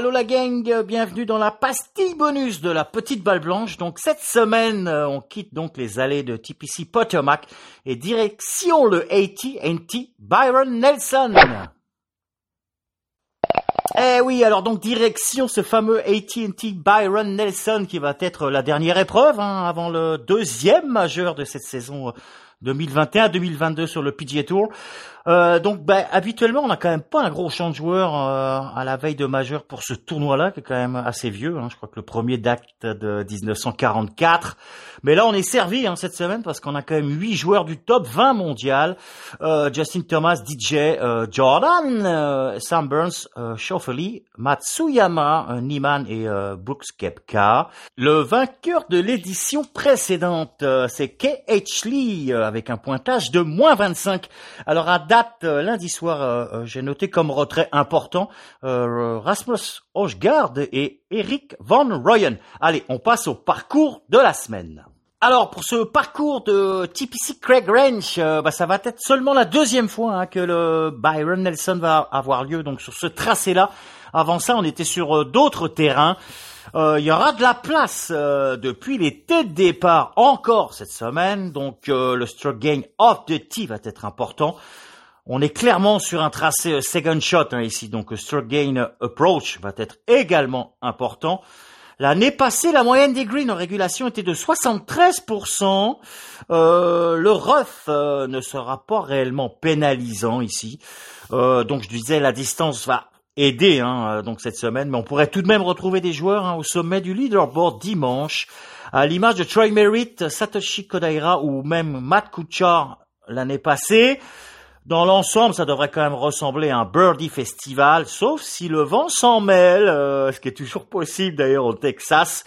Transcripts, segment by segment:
allô la gang, bienvenue dans la pastille bonus de la petite balle blanche. Donc cette semaine, euh, on quitte donc les allées de TPC Potomac et direction le AT&T Byron Nelson. Eh oui, alors donc direction ce fameux AT&T Byron Nelson qui va être la dernière épreuve hein, avant le deuxième majeur de cette saison 2021-2022 sur le PGA Tour. Euh, donc, ben, habituellement, on n'a quand même pas un gros champ de joueurs euh, à la veille de majeur pour ce tournoi-là, qui est quand même assez vieux. Hein. Je crois que le premier date de 1944. Mais là, on est servi hein, cette semaine parce qu'on a quand même huit joueurs du top 20 mondial. Euh, Justin Thomas, DJ Jordan, Sam Burns, Schauffele, Matsuyama, Niman et Brooks Kepka. Le vainqueur de l'édition précédente, c'est K.H. Lee avec un pointage de moins 25. Alors à date, euh, lundi soir, euh, euh, j'ai noté comme retrait important Rasmus Hochgaard et Eric Van Royen. Allez, on passe au parcours de la semaine. Alors pour ce parcours de TPC Craig Ranch, bah, ça va être seulement la deuxième fois hein, que le Byron Nelson va avoir lieu donc sur ce tracé-là. Avant ça, on était sur d'autres terrains. Il y aura de la place depuis têtes de départ encore cette semaine, donc le stroke gain off the tee va être important. On est clairement sur un tracé euh, second shot hein, ici, donc euh, stroke gain approach va être également important. L'année passée, la moyenne des greens en régulation était de 73%. Euh, le rough ne sera pas réellement pénalisant ici. donc je disais, la distance va aider hein, donc cette semaine, mais on pourrait tout de même retrouver des joueurs hein, au sommet du leaderboard dimanche, à l'image de Troy Merritt, Satoshi Kodaira ou même Matt Kuchar l'année passée. Dans l'ensemble, ça devrait quand même ressembler à un birdie festival, sauf si le vent s'en mêle, euh, ce qui est toujours possible d'ailleurs au Texas.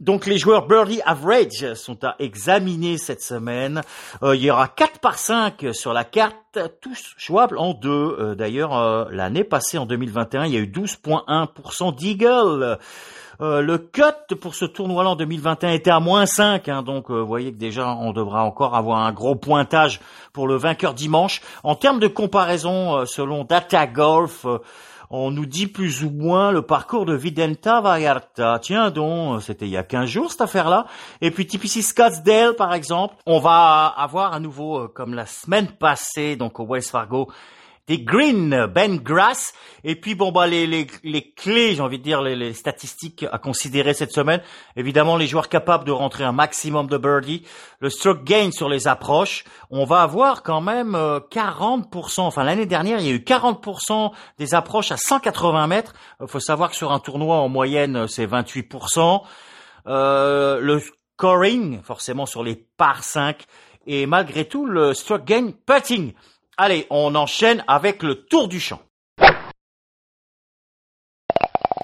Donc les joueurs birdie average sont à examiner cette semaine. Euh, il y aura 4 par 5 sur la carte, tous jouables en deux. Euh, d'ailleurs, l'année passée, en 2021, il y a eu 12,1% d'eagle. Euh, le cut pour ce tournoi-là en 2021 était à moins 5, hein, donc euh, vous voyez que déjà on devra encore avoir un gros pointage pour le vainqueur dimanche. En termes de comparaison, euh, selon Data Golf, on nous dit plus ou moins le parcours de Videnta Vallarta. Tiens donc, c'était il y a 15 jours cette affaire-là. Et puis TPC Scottsdale par exemple, on va avoir à nouveau, comme la semaine passée, donc au West Fargo, des Green, Ben Grass. Et puis bon bah les, les, les clés, j'ai envie de dire les, les, statistiques à considérer cette semaine. Évidemment les joueurs capables de rentrer un maximum de birdie, le stroke gain sur les approches. On va avoir quand même 40%. Euh, enfin l'année dernière il y a eu 40% des approches à 180 mètres. Il faut savoir que sur un tournoi en moyenne c'est 28%. Euh, le scoring forcément sur les par 5 et malgré tout le stroke gain putting Allez, on enchaîne avec le tour du champ.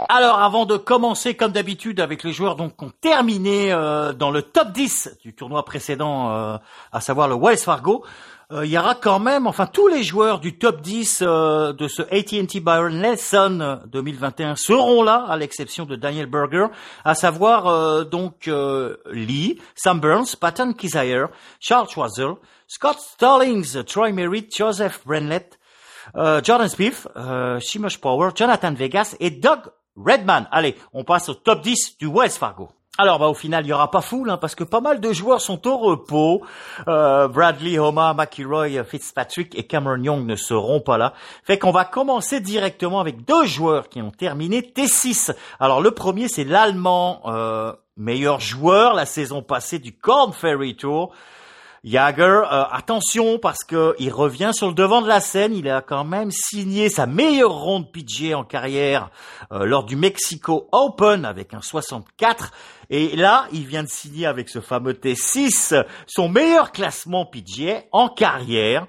Alors, avant de commencer, comme d'habitude, avec les joueurs donc qui ont terminé euh, dans le top 10 du tournoi précédent, euh, à savoir le Wells Fargo, euh, il y aura quand même, enfin, tous les joueurs du top 10 de ce AT&T Byron Nelson 2021 seront là, à l'exception de Daniel Berger, à savoir donc Lee, Sam Burns, Patton Kizayer, Charles Schwarzer, Scott Stallings, Troy Merritt, Joseph Brenlett, euh, Jordan Spieth, euh, Power, Jonathan Vegas et Doug Redman. Allez, on passe au top 10 du Wells Fargo. Alors, bah, au final, il y aura pas foule, hein, parce que pas mal de joueurs sont au repos. Euh, Bradley, Homer, McIlroy, Fitzpatrick et Cameron Young ne seront pas là. Fait qu'on va commencer directement avec deux joueurs qui ont terminé T6. Alors, le premier, c'est l'Allemand, euh, meilleur joueur la saison passée du Corn Ferry Tour. Jagger, euh, attention parce que il revient sur le devant de la scène. Il a quand même signé sa meilleure ronde PGA en carrière euh, lors du Mexico Open avec un 64. Et là, il vient de signer avec ce fameux T6 son meilleur classement PGA en carrière.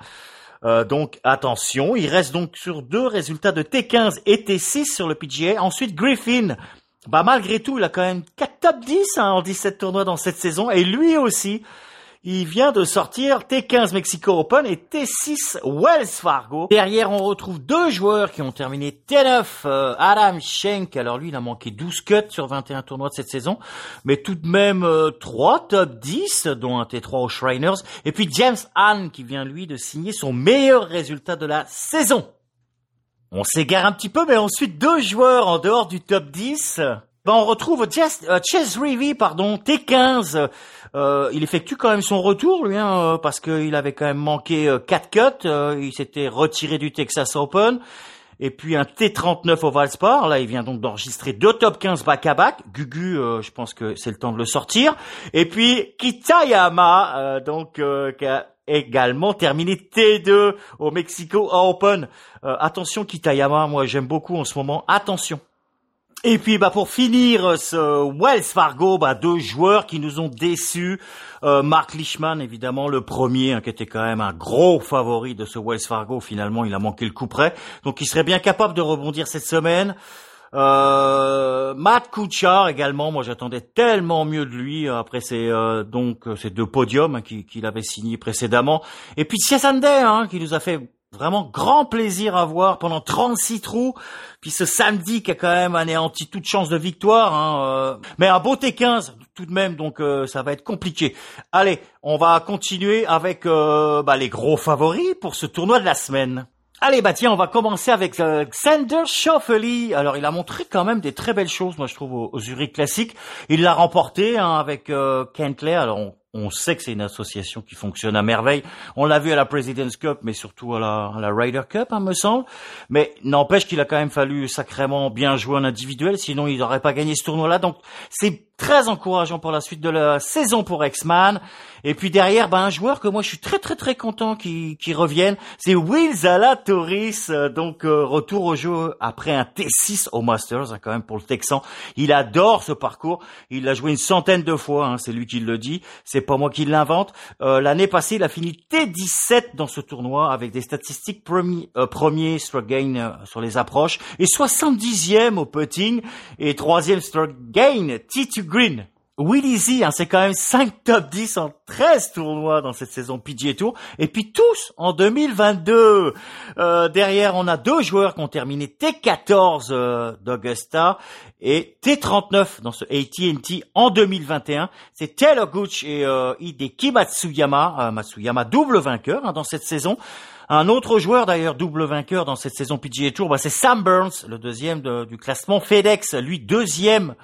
Euh, donc attention, il reste donc sur deux résultats de T15 et T6 sur le PGA. Ensuite Griffin, bah malgré tout, il a quand même 4 top 10 hein, en 17 tournois dans cette saison et lui aussi il vient de sortir T15 Mexico Open et T6 Wells Fargo. Derrière, on retrouve deux joueurs qui ont terminé T9. Euh, Adam Schenk, alors lui, il a manqué 12 cuts sur 21 tournois de cette saison, mais tout de même euh, 3 top 10, dont un T3 aux Shriners. Et puis James Hahn, qui vient lui de signer son meilleur résultat de la saison. On s'égare un petit peu, mais ensuite deux joueurs en dehors du top 10. Ben, on retrouve Chess, euh, Chess pardon, T15. Euh, il effectue quand même son retour, lui, hein, euh, parce qu'il avait quand même manqué euh, 4 cuts. il s'était retiré du Texas Open. Et puis un T39 au Valspar. Là, il vient donc d'enregistrer deux top 15 back-à-back. Gugu, je pense que c'est le temps de le sortir. Et puis Kitayama, donc qui a également terminé T2 au Mexico Open. attention Kitayama, moi j'aime beaucoup en ce moment. Attention. Et puis bah pour finir ce Wells Fargo, bah deux joueurs qui nous ont déçus. Euh, Mark Leishman évidemment le premier, hein, qui était quand même un gros favori de ce Wells Fargo. Finalement, il a manqué le coup près, donc il serait bien capable de rebondir cette semaine. Euh, Matt Kuchar également, moi j'attendais tellement mieux de lui après ces euh, donc ces deux podiums hein, qu'il avait signé précédemment. Et puis Siasande, hein, qui nous a fait Vraiment grand plaisir à voir pendant 36 trous. Puis ce samedi qui a quand même anéanti toute chance de victoire. Hein, euh. Mais un beau T15 tout de même, donc euh, ça va être compliqué. Allez, on va continuer avec euh, bah, les gros favoris pour ce tournoi de la semaine. Allez, bah tiens, on va commencer avec Xander Schauffele. Alors, il a montré quand même des très belles choses, moi je trouve, au, Zurich Classique. Il l'a remporté hein, avec euh, Kentley. Alors, on sait que c'est une association qui fonctionne à merveille. On l'a vu à la President's Cup, mais surtout à la, à la Ryder Cup, hein, me semble. Mais n'empêche qu'il a quand même fallu sacrément bien jouer en individuel, sinon il n'aurait pas gagné ce tournoi-là. Donc c'est très encourageant pour la suite de la saison pour X-Man. Et puis derrière, ben, un joueur que moi je suis très très très content qu'il revienne, c'est Will Zalatoris, donc euh, retour au jeu après un T6 au Masters, hein, quand même pour le Texan. Il adore ce parcours, il l'a joué une centaine de fois, hein, c'est lui qui le dit, pas moi qui l'invente. Euh, l'année passée, il a fini T17 dans ce tournoi avec des statistiques premier, premier stroke gain sur les approches et 70e au putting et troisième stroke gain T2 Green. Willie hein, c'est quand même 5 top 10 en 13 tournois dans cette saison PGA Tour, et puis tous en 2022. Euh, derrière, on a deux joueurs qui ont terminé T14 euh, d'Augusta et T39 dans ce AT&T en 2021. C'est Taylor Gooch et euh, Hideki Matsuyama, euh, Matsuyama double vainqueur hein, dans cette saison. Un autre joueur d'ailleurs double vainqueur dans cette saison PGA Tour, bah, c'est Sam Burns, le deuxième du classement FedEx, lui deuxième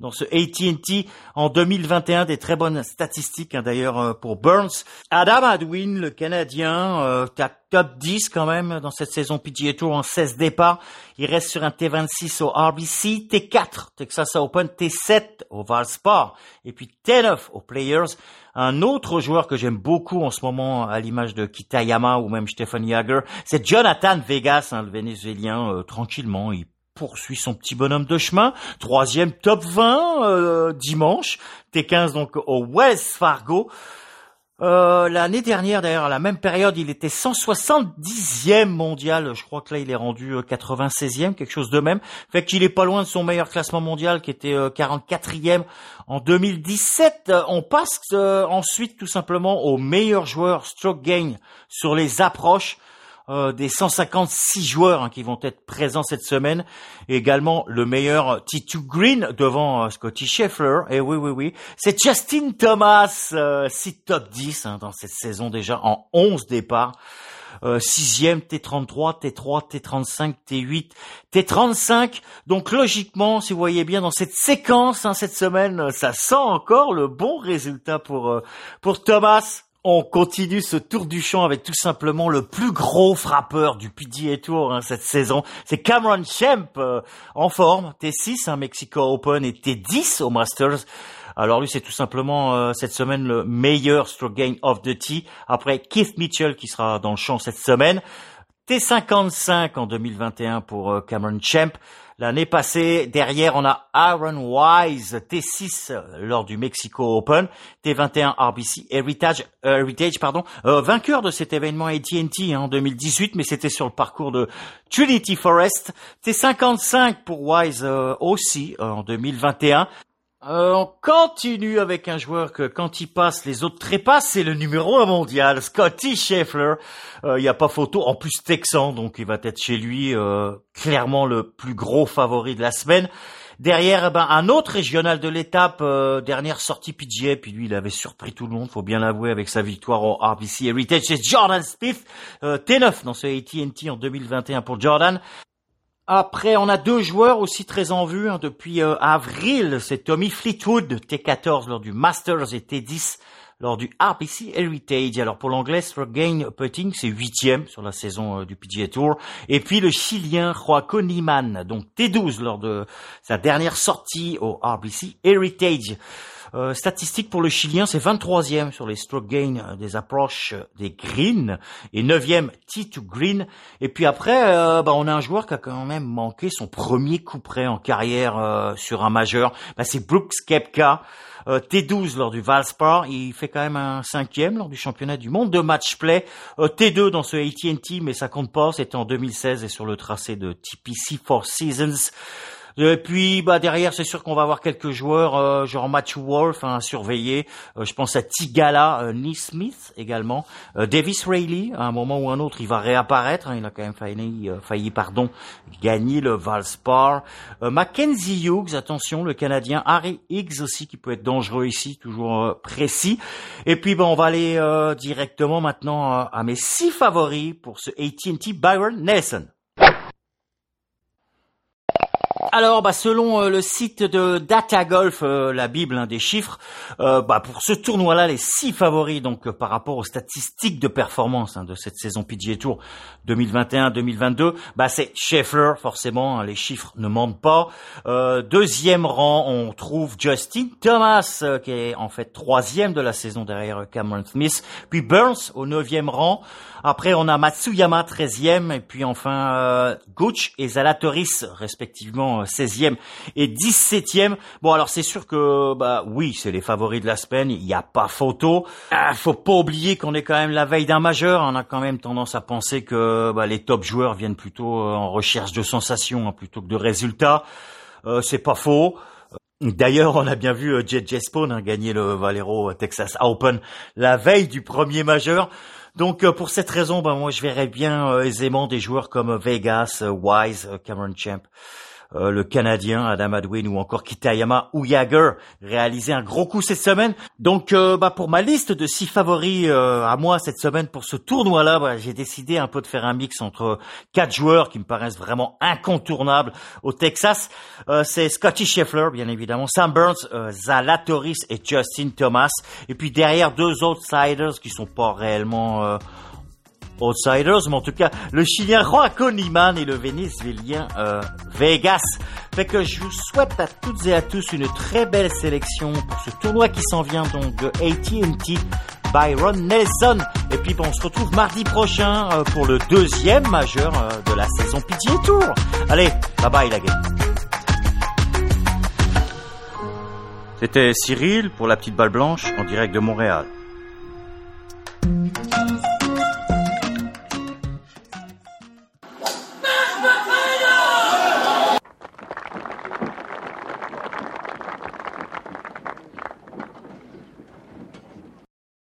dans ce AT&T en 2021. Des très bonnes statistiques hein, d'ailleurs euh, pour Burns. Adam Adwin, le Canadien, euh, top 10 quand même dans cette saison PGA Tour en 16 départs. Il reste sur un T26 au RBC, T4 Texas Open, T7 au Valspar et puis T9 aux Players. Un autre joueur que j'aime beaucoup en ce moment, à l'image de Kitayama ou même Stephen Yager, c'est Jonathan Vegas, hein, le Vénézuélien. Euh, tranquillement, il poursuit son petit bonhomme de chemin. Troisième top 20 euh, dimanche. T15 donc au West Fargo. Euh, l'année dernière, d'ailleurs, à la même période, il était 170e mondial. Je crois que là, il est rendu 96e, euh, quelque chose de même. Fait qu'il est pas loin de son meilleur classement mondial, qui était 44e en 2017. On passe ensuite, tout simplement, au meilleur joueur stroke gain sur les approches. Euh, des 156 joueurs hein, qui vont être présents cette semaine. Et également le meilleur T2 Green devant euh, Scotty Scheffler. Et oui, oui, oui. C'est Justin Thomas, euh, 6 top 10 hein, dans cette saison déjà en 11 départs. Euh, sixième, T33, T3, T35, T8, T35. Donc logiquement, si vous voyez bien dans cette séquence hein, cette semaine, ça sent encore le bon résultat pour pour Thomas. On continue ce tour du champ avec tout simplement le plus gros frappeur du PGA Tour hein, cette saison. C'est Cameron Champ euh, en forme, T6 un Mexico Open et T10 au Masters. Alors lui c'est tout simplement euh, cette semaine le meilleur stroke gain of the tee après Keith Mitchell qui sera dans le champ cette semaine. T55 en 2021 pour euh, Cameron Champ. L'année passée, derrière, on a Aaron Wise, T6 lors du Mexico Open, T21 RBC Heritage, euh, Heritage pardon, euh, vainqueur de cet événement AT&T hein, en 2018, mais c'était sur le parcours de Trinity Forest. T55 pour Wise euh, aussi en 2021. Euh, on continue avec un joueur que quand il passe, les autres trépassent, c'est le numéro un mondial, Scotty Scheffler. Euh, il n'y a pas photo, en plus texan, donc il va être chez lui euh, clairement le plus gros favori de la semaine. Derrière, eh ben, un autre régional de l'étape, dernière sortie PGA, puis lui, il avait surpris tout le monde, faut bien l'avouer, avec sa victoire au RBC Heritage. C'est Jordan Smith, T9 dans ce AT&T en 2021 pour Jordan. Après, on a deux joueurs aussi très en vue hein, depuis euh, avril. C'est Tommy Fleetwood, T14 lors du Masters et T10 lors du RBC Heritage. Alors pour l'anglais, Gain Putting, c'est huitième sur la saison euh, du PGA Tour. Et puis le Chilien Joaquin Niman, donc T12 lors de sa dernière sortie au RBC Heritage. Euh, statistique pour le Chilien, c'est 23e sur les stroke gain euh, des approches euh, des greens et 9e tee to green. Et puis après, bah, on a un joueur qui a quand même manqué son premier coup près en carrière sur un majeur. Bah, c'est Brooks Kepka. T12 lors du Valspar, il fait quand même un cinquième lors du championnat du monde de match play. T2 dans ce AT&T, mais ça compte pas, c'était en 2016 et sur le tracé de TPC Four Seasons. Et puis bah derrière, c'est sûr qu'on va avoir quelques joueurs euh, genre Matthew Wolf hein, à surveiller. Euh, je pense à Tigala, euh, Smith également, euh, Davis Rayleigh. À un moment ou un autre, il va réapparaître. Hein, il a quand même failli, failli pardon, gagner le Valspar. Mackenzie Hughes, attention, le Canadien. Harry Higgs aussi qui peut être dangereux ici, toujours précis. Et puis bon, on va aller directement maintenant à mes six favoris pour ce AT&T Byron Nelson. Alors, bah, selon euh, le site de Data Golf, euh, la Bible hein, des chiffres, euh, bah, pour ce tournoi-là, les six favoris, donc par rapport aux statistiques de performance hein, de cette saison PGA Tour 2021-2022, bah, c'est Scheffler, forcément, hein, les chiffres ne mentent pas. deuxième rang, on trouve Justin Thomas, qui est en fait troisième de la saison derrière Cameron Smith, puis Burns au neuvième rang. Après, on a Matsuyama 13e et puis enfin euh, Gooch et Zalatoris respectivement 16e et 17e. Bon, alors c'est sûr que bah oui, c'est les favoris de la semaine, il n'y a pas photo. Ah, faut pas oublier qu'on est quand même la veille d'un majeur, on a quand même tendance à penser que bah, les top joueurs viennent plutôt euh, en recherche de sensations hein, plutôt que de résultats. Euh, c'est pas faux. D'ailleurs, on a bien vu euh, Jet Spawn hein, gagner le Valero Texas Open la veille du premier majeur. Donc euh, pour cette raison, ben, moi je verrais bien euh, aisément des joueurs comme Vegas, Wise, Cameron Champ euh, le Canadien Adam Adwin ou encore Kitayama ou Jagger réaliser un gros coup cette semaine. Donc euh, bah, pour ma liste de six favoris euh, à moi cette semaine pour ce tournoi-là, bah, j'ai décidé un peu de faire un mix entre quatre joueurs qui me paraissent vraiment incontournables au Texas. C'est Scotty Scheffler, bien évidemment, Sam Burns, Zalatoris et Justin Thomas. Et puis derrière deux outsiders qui sont pas réellement outsiders, mais en tout cas le Chilien Juan Coniman et le Vénézuélien euh, Vegas. Fait que je vous souhaite à toutes et à tous une très belle sélection pour ce tournoi qui s'en vient donc de AT&T Byron Nelson. Et puis bon, on se retrouve mardi prochain euh, pour le deuxième majeur euh, de la saison PGA Tour. Allez, bye bye la game. C'était Cyril pour la petite balle blanche en direct de Montréal.